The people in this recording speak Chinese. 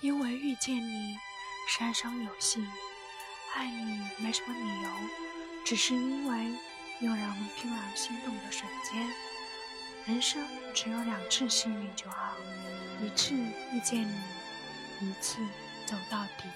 因为遇见你，三生有幸；爱你没什么理由，只是因为有让怦然心动的瞬间。人生只有两次幸运就好，一次遇见你，一次走到底。